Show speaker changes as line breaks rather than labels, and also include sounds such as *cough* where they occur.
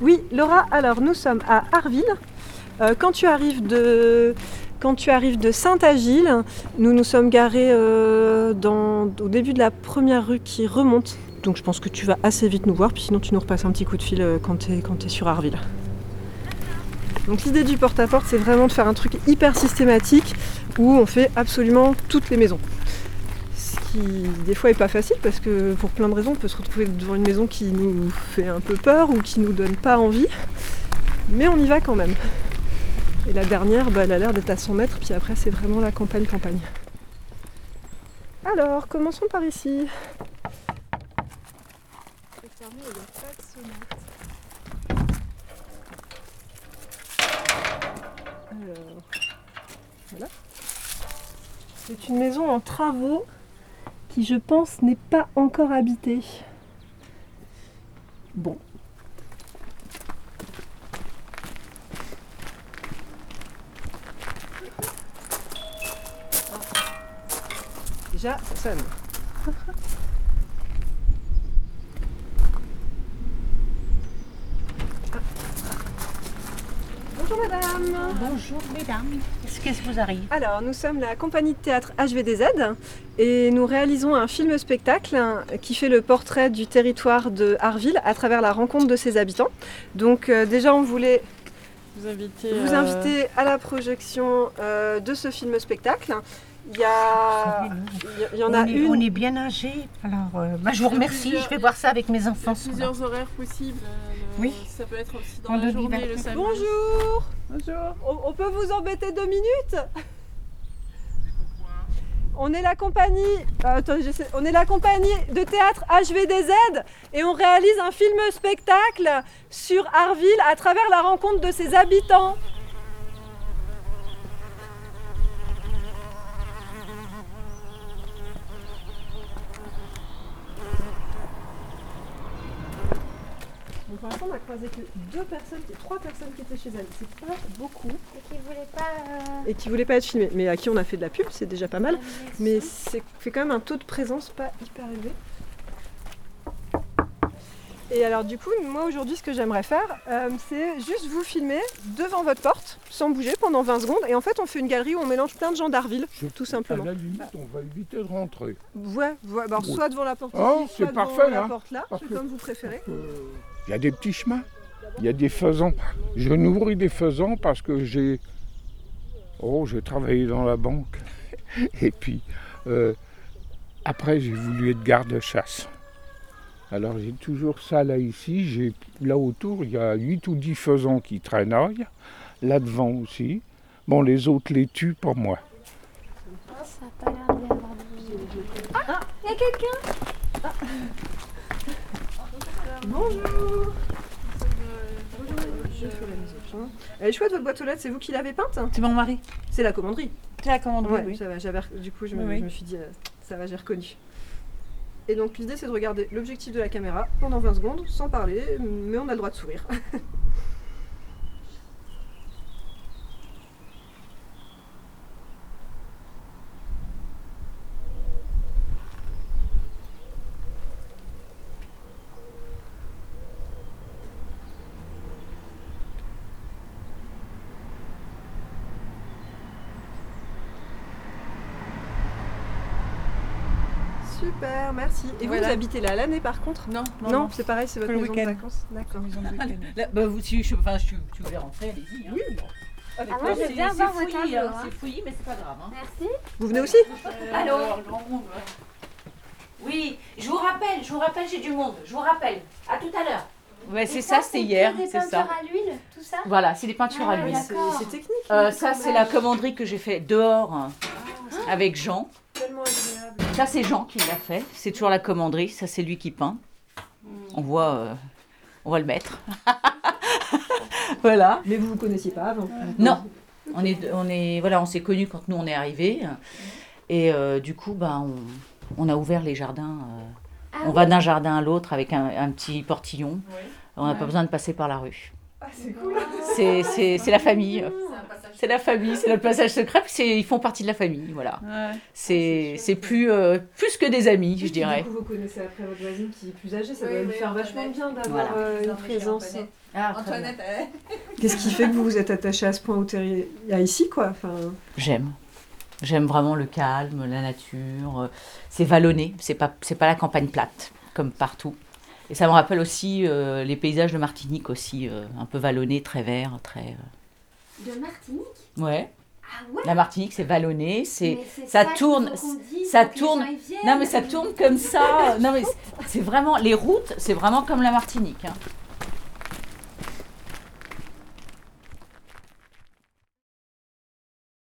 Oui, Laura, alors nous sommes à Arville. Euh, quand tu arrives de, quand tu arrives de Saint-Agile, nous nous sommes garés euh, au début de la première rue qui remonte. Donc je pense que tu vas assez vite nous voir, puis sinon tu nous repasses un petit coup de fil euh, quand tu es, sur Arville. Donc l'idée du porte-à-porte, c'est vraiment de faire un truc hyper systématique où on fait absolument toutes les maisons. Des fois est pas facile parce que pour plein de raisons, on peut se retrouver devant une maison qui nous fait un peu peur ou qui nous donne pas envie. Mais on y va quand même. Et la dernière, bah, elle a l'air d'être à 100 mètres, puis après c'est vraiment la campagne-campagne. Alors, commençons par ici. Alors, voilà. C'est une maison en travaux qui, je pense, n'est pas encore habitée. Bon. Déjà, ça sonne. *laughs* Bonjour madame
Bonjour mesdames, qu'est-ce qui vous arrive
Alors, nous sommes la compagnie de théâtre HVDZ et nous réalisons un film-spectacle qui fait le portrait du territoire de Arville à travers la rencontre de ses habitants. Donc, euh, déjà, on voulait
Vous euh,
inviter à la projection euh, de ce film-spectacle. Il y, a... il y- en a
on, est,
une.
on est bien âgés, alors euh, bah, je vous remercie, je vais voir ça avec mes
Il y a
enfants.
plusieurs horaires possibles.
Oui.
Ça peut être aussi dans
On
la journée, le samedi.
Bonjour
Bonjour.
on, on peut vous embêter deux minutes on est la compagnie, euh, attends, on est la compagnie de théâtre HVDZ et on réalise un film spectacle sur Arville à travers la rencontre de ses habitants. Pour l'instant, on a croisé que deux personnes, trois personnes qui étaient chez elles. C'est pas beaucoup
Et qui voulait pas. euh,
et qui voulaient pas être filmées, mais à qui on a fait de la pub, c'est déjà pas mal. Mais c'est fait quand même un taux de présence pas hyper élevé. Et alors du coup, moi aujourd'hui, ce que j'aimerais faire, euh, c'est juste vous filmer devant votre porte, sans bouger, pendant 20 secondes. Et en fait, on fait une galerie où on mélange plein de gens d'Arville,
Je-
tout simplement.
À la limite, on va éviter de rentrer.
Ouais, ouais, bah, alors,
Oui.
soit devant la porte
Oh,
ici, soit devant
parfait,
la
hein.
porte là, c'est comme vous préférez.
Il y a des petits chemins, il y a des faisans. Je nourris des faisans parce que j'ai. Oh, j'ai travaillé dans la banque. *laughs* Et puis, euh, après, j'ai voulu être garde-chasse. Alors, j'ai toujours ça là ici. Là autour, il y a 8 ou 10 faisans qui traînaillent. Là devant aussi. Bon, les autres les tuent, pas moi.
Ça a pas l'air. Ah Il y a quelqu'un
Bonjour. Elle est chouette votre boîte aux lettres, c'est vous qui l'avez peinte?
C'est mon mari,
C'est la commanderie.
c'est la commande,
Ouais,
oui.
ça va, j'avais du coup, je me,
Oui, oui.
je me suis dit, euh, ça va, j'ai reconnu. Et donc, l'idée, c'est de regarder l'objectif de la caméra pendant 20 secondes, sans parler, mais on a le droit de sourire. *laughs* Super, merci. Et vous,
Voilà.
vous habitez là l'année par contre?
Non,
Non, c'est pareil, c'est votre maison de
week-end.
vacances. D'accord. *laughs*
Là, bah, vous, si, je, enfin, je, tu voulais rentrer, allez-y. Hein.
Ah, moi, je veux bien voir votre
fouillis, hein, c'est fouillis, mais c'est pas grave. Hein.
Merci.
Vous venez aussi?
Allô? Oui, je vous rappelle, je vous rappelle, j'ai du monde. Je vous rappelle. À tout à l'heure. Ouais, c'est ça, c'était
que
hier,
des
c'est ça.
peintures à l'huile, tout ça?
Voilà, c'est des peintures à
Ah,
l'huile.
C'est c'est technique.
Euh,
hein,
ça, c'est la commanderie que j'ai fait dehors hein, avec Jean. Ça, c'est Jean qui l'a fait. C'est toujours la commanderie. Ça, c'est lui qui peint. On voit, euh, on va le mettre. *laughs* voilà.
Mais vous vous connaissiez pas avant
Non, on est, on est, voilà, on s'est connus quand nous on est arrivés. Et euh, du coup, ben, on, on a ouvert les jardins. euh,
Ah
on
oui.
va d'un jardin à l'autre avec un, un petit portillon. On n'a pas besoin de passer par la rue.
Ah, c'est cool.
C'est, c'est, c'est la famille.
C'est
la famille, c'est notre passage secret, puis c'est- ils font partie de la famille, voilà.
Ouais.
C'est c'est plus, euh, plus que des amis, je dirais.
Du coup, vous connaissez après votre voisine qui est plus âgée, ça
Oui,
doit
oui,
faire
Antoinette.
vachement bien d'avoir
Voilà.
euh, une présence.
Antoinette.
Ah, très bien.
Antoinette, *laughs*
Qu'est-ce qui fait que vous vous êtes attaché à ce point au terri- à ici, quoi enfin,
J'aime. J'aime vraiment le calme, la nature. euh, C'est vallonné, c'est pas, c'est pas la campagne plate, comme partout. Et ça me rappelle aussi euh, les paysages de Martinique aussi, euh, un peu vallonnés, très verts, très...
De Martinique
Ouais,
Ah ouais
la Martinique c'est vallonné, c'est... Ça tourne, ça tourne. Non mais ça tourne comme ça. Non mais c'est vraiment... Les routes, c'est vraiment comme la Martinique. hein.